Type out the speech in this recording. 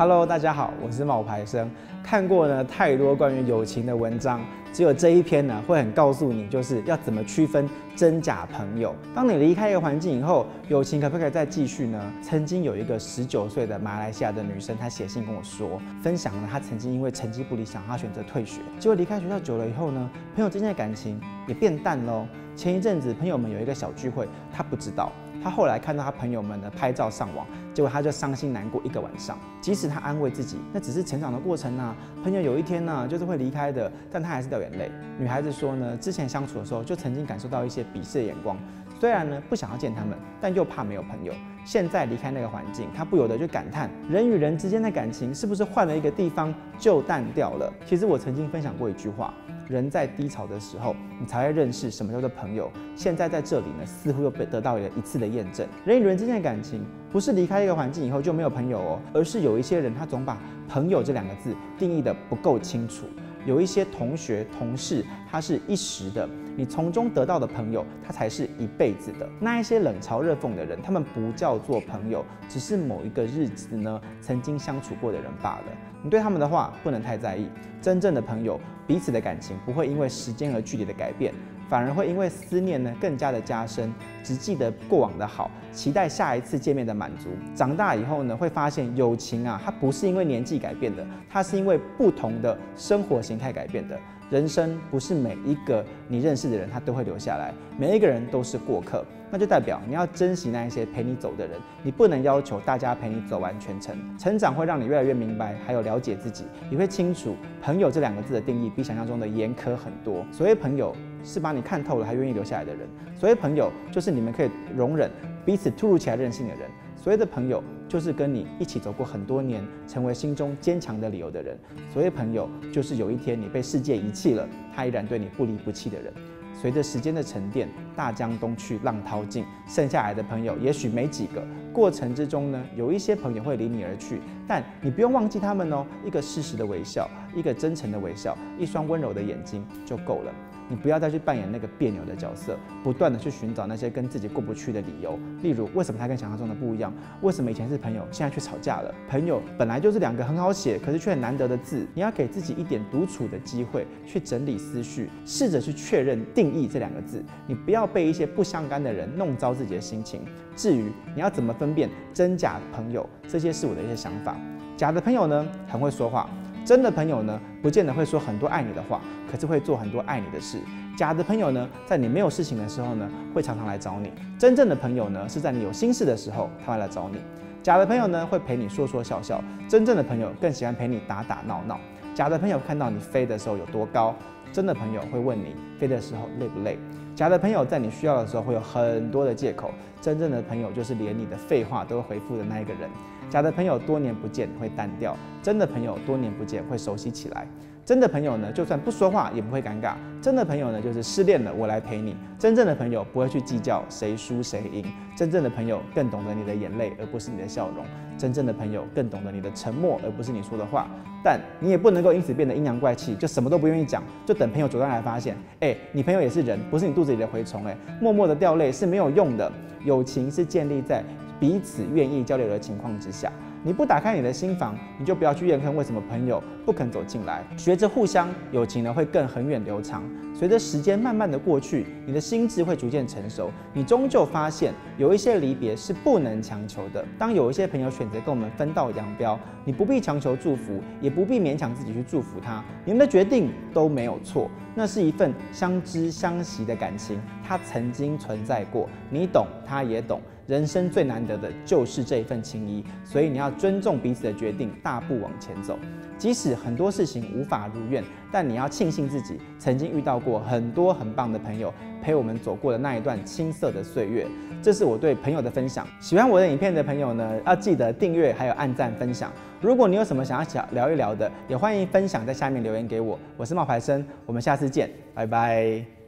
Hello，大家好，我是冒牌生。看过呢太多关于友情的文章，只有这一篇呢会很告诉你，就是要怎么区分真假朋友。当你离开一个环境以后，友情可不可以再继续呢？曾经有一个十九岁的马来西亚的女生，她写信跟我说，分享了她曾经因为成绩不理想，她选择退学，结果离开学校久了以后呢，朋友之间的感情也变淡喽。前一阵子朋友们有一个小聚会，她不知道。他后来看到他朋友们的拍照上网，结果他就伤心难过一个晚上。即使他安慰自己，那只是成长的过程啊，朋友有一天呢就是会离开的，但他还是掉眼泪。女孩子说呢，之前相处的时候就曾经感受到一些鄙视的眼光，虽然呢不想要见他们，但又怕没有朋友。现在离开那个环境，他不由得就感叹：人与人之间的感情是不是换了一个地方就淡掉了？其实我曾经分享过一句话。人在低潮的时候，你才会认识什么叫做朋友。现在在这里呢，似乎又被得到了一次的验证。人与人之间的感情，不是离开一个环境以后就没有朋友哦，而是有一些人他总把朋友这两个字定义的不够清楚。有一些同学、同事，他是一时的，你从中得到的朋友，他才是一辈子的。那一些冷嘲热讽的人，他们不叫做朋友，只是某一个日子呢，曾经相处过的人罢了。你对他们的话不能太在意。真正的朋友，彼此的感情不会因为时间和距离的改变。反而会因为思念呢更加的加深，只记得过往的好，期待下一次见面的满足。长大以后呢，会发现友情啊，它不是因为年纪改变的，它是因为不同的生活形态改变的。人生不是每一个你认识的人他都会留下来，每一个人都是过客，那就代表你要珍惜那一些陪你走的人，你不能要求大家陪你走完全程。成长会让你越来越明白，还有了解自己，你会清楚朋友这两个字的定义比想象中的严苛很多。所谓朋友。是把你看透了还愿意留下来的人。所谓朋友，就是你们可以容忍彼此突如其来任性的人。所谓的朋友，就是跟你一起走过很多年，成为心中坚强的理由的人。所谓朋友，就是有一天你被世界遗弃了，他依然对你不离不弃的人。随着时间的沉淀，大江东去，浪淘尽，剩下来的朋友也许没几个。过程之中呢，有一些朋友会离你而去，但你不用忘记他们哦。一个适时的微笑，一个真诚的微笑，一双温柔的眼睛就够了。你不要再去扮演那个别扭的角色，不断的去寻找那些跟自己过不去的理由。例如，为什么他跟想象中的不一样？为什么以前是朋友，现在却吵架了？朋友本来就是两个很好写，可是却很难得的字。你要给自己一点独处的机会，去整理思绪，试着去确认定义这两个字。你不要被一些不相干的人弄糟自己的心情。至于你要怎么分辨真假朋友，这些是我的一些想法。假的朋友呢，很会说话。真的朋友呢，不见得会说很多爱你的话，可是会做很多爱你的事。假的朋友呢，在你没有事情的时候呢，会常常来找你。真正的朋友呢，是在你有心事的时候，他会来找你。假的朋友呢，会陪你说说笑笑。真正的朋友更喜欢陪你打打闹闹。假的朋友看到你飞的时候有多高，真的朋友会问你飞的时候累不累。假的朋友在你需要的时候会有很多的借口，真正的朋友就是连你的废话都会回复的那一个人。假的朋友多年不见会单调，真的朋友多年不见会熟悉起来。真的朋友呢，就算不说话也不会尴尬。真的朋友呢，就是失恋了我来陪你。真正的朋友不会去计较谁输谁赢。真正的朋友更懂得你的眼泪，而不是你的笑容。真正的朋友更懂得你的沉默，而不是你说的话。但你也不能够因此变得阴阳怪气，就什么都不愿意讲，就等朋友主动来发现。哎，你朋友也是人，不是你肚子里的蛔虫。哎，默默的掉泪是没有用的。友情是建立在彼此愿意交流的情况之下。你不打开你的心房，你就不要去怨恨为什么朋友不肯走进来。学着互相，友情呢会更恒远流长。随着时间慢慢的过去，你的心智会逐渐成熟，你终究发现有一些离别是不能强求的。当有一些朋友选择跟我们分道扬镳，你不必强求祝福，也不必勉强自己去祝福他。你们的决定都没有错，那是一份相知相惜的感情，它曾经存在过，你懂，他也懂。人生最难得的就是这一份情谊，所以你要尊重彼此的决定，大步往前走。即使很多事情无法如愿，但你要庆幸自己曾经遇到过很多很棒的朋友，陪我们走过的那一段青涩的岁月。这是我对朋友的分享。喜欢我的影片的朋友呢，要记得订阅，还有按赞分享。如果你有什么想要聊一聊的，也欢迎分享在下面留言给我。我是冒牌生，我们下次见，拜拜。